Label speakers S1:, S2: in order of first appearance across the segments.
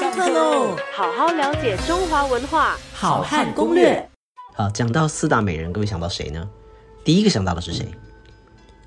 S1: 上课喽！
S2: 好好了解中华文化，
S1: 好汉攻略。
S3: 好，讲到四大美人，各位想到谁呢？第一个想到的是谁？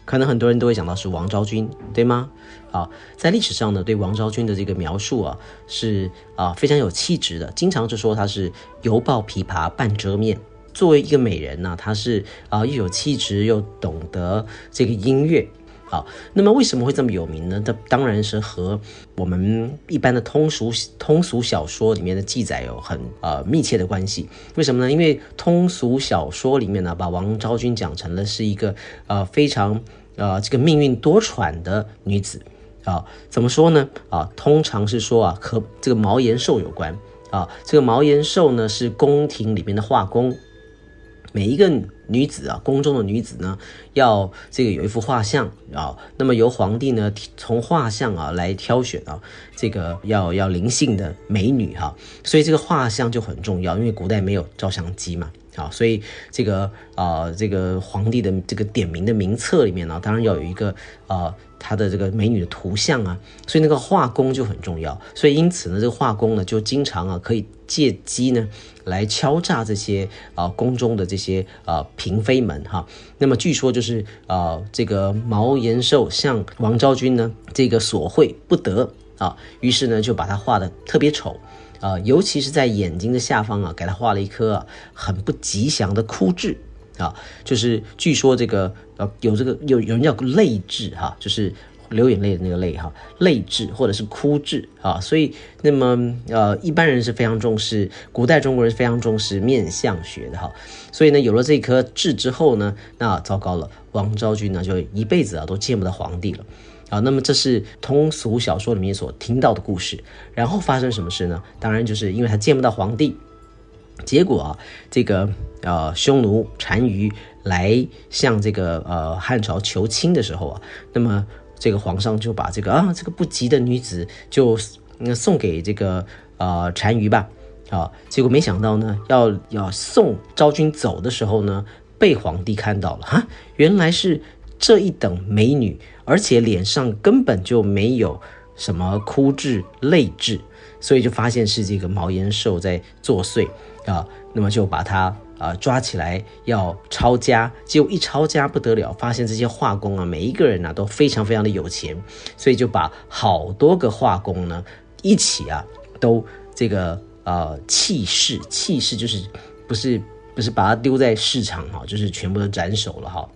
S3: 可能很多人都会想到是王昭君，对吗？好，在历史上呢，对王昭君的这个描述啊，是啊非常有气质的，经常就说她是犹抱琵琶半遮面。作为一个美人呢，她是啊又有气质又懂得这个音乐。啊，那么为什么会这么有名呢？这当然是和我们一般的通俗通俗小说里面的记载有很呃密切的关系。为什么呢？因为通俗小说里面呢，把王昭君讲成了是一个呃非常呃这个命运多舛的女子啊。怎么说呢？啊，通常是说啊和这个毛延寿有关啊。这个毛延寿呢是宫廷里面的画工。每一个女子啊，宫中的女子呢，要这个有一幅画像啊，那么由皇帝呢从画像啊来挑选啊，这个要要灵性的美女哈，所以这个画像就很重要，因为古代没有照相机嘛，啊，所以这个啊这个皇帝的这个点名的名册里面呢，当然要有一个啊。他的这个美女的图像啊，所以那个画工就很重要。所以因此呢，这个画工呢就经常啊可以借机呢来敲诈这些啊宫中的这些啊嫔妃们哈。那么据说就是啊这个毛延寿向王昭君呢这个索贿不得啊，于是呢就把他画的特别丑啊，尤其是在眼睛的下方啊给他画了一颗啊很不吉祥的枯痣。啊，就是据说这个呃有这个有有人叫泪痣哈，就是流眼泪的那个泪哈，泪痣或者是枯痣啊，所以那么呃一般人是非常重视，古代中国人非常重视面相学的哈，所以呢有了这颗痣之后呢，那糟糕了，王昭君呢就一辈子啊都见不到皇帝了啊，那么这是通俗小说里面所听到的故事，然后发生什么事呢？当然就是因为他见不到皇帝。结果啊，这个呃匈奴单于来向这个呃汉朝求亲的时候啊，那么这个皇上就把这个啊这个不吉的女子就送给这个呃单于吧，啊，结果没想到呢，要要送昭君走的时候呢，被皇帝看到了哈，原来是这一等美女，而且脸上根本就没有什么哭痣泪痣，所以就发现是这个毛延寿在作祟。啊，那么就把他啊抓起来要抄家，结果一抄家不得了，发现这些画工啊，每一个人呢都非常非常的有钱，所以就把好多个画工呢一起啊都这个呃弃市，弃市就是不是不是把它丢在市场哈，就是全部都斩首了哈。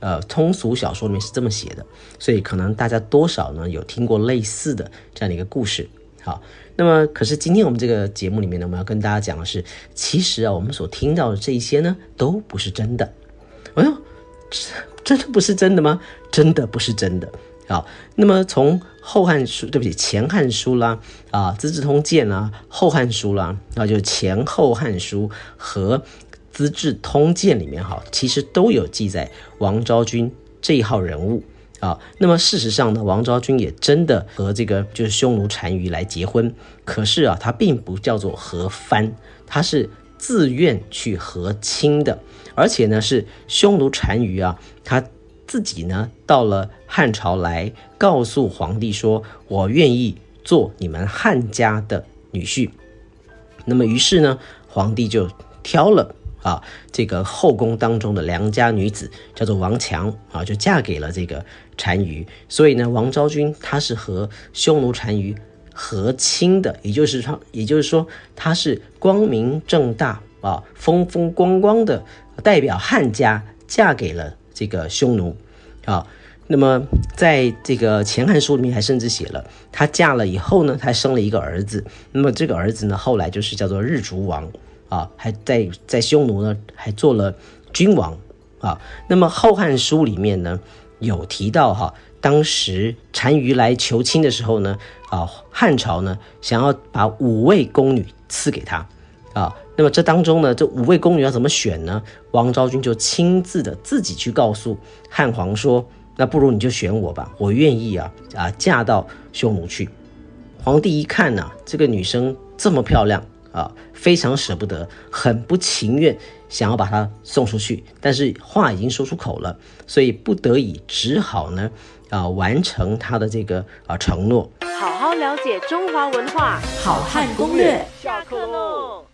S3: 呃，通俗小说里面是这么写的，所以可能大家多少呢有听过类似的这样的一个故事。好，那么可是今天我们这个节目里面呢，我们要跟大家讲的是，其实啊，我们所听到的这一些呢，都不是真的。哎呦，真的不是真的吗？真的不是真的。好，那么从《后汉书》对不起，《前汉书》啦，啊，《资治通鉴》啦，《后汉书》啦，那，就是《前后汉书》和《资治通鉴》里面哈，其实都有记载王昭君这一号人物。啊，那么事实上呢，王昭君也真的和这个就是匈奴单于来结婚，可是啊，他并不叫做和番，他是自愿去和亲的，而且呢是匈奴单于啊，他自己呢到了汉朝来告诉皇帝说，我愿意做你们汉家的女婿，那么于是呢，皇帝就挑了。啊，这个后宫当中的良家女子叫做王强啊，就嫁给了这个单于。所以呢，王昭君她是和匈奴单于和亲的，也就是说，也就是说，她是光明正大啊，风风光光的代表汉家嫁给了这个匈奴啊。那么在这个前汉书里面还甚至写了，她嫁了以后呢，她生了一个儿子。那么这个儿子呢，后来就是叫做日逐王。啊，还在在匈奴呢，还做了君王啊。那么《后汉书》里面呢，有提到哈，当时单于来求亲的时候呢，啊，汉朝呢想要把五位宫女赐给他啊。那么这当中呢，这五位宫女要怎么选呢？王昭君就亲自的自己去告诉汉皇说：“那不如你就选我吧，我愿意啊啊嫁到匈奴去。”皇帝一看呢，这个女生这么漂亮。啊，非常舍不得，很不情愿，想要把他送出去，但是话已经说出口了，所以不得已只好呢，啊，完成他的这个啊承诺。
S2: 好好了解中华文化。
S1: 好汉攻略。
S2: 下课喽！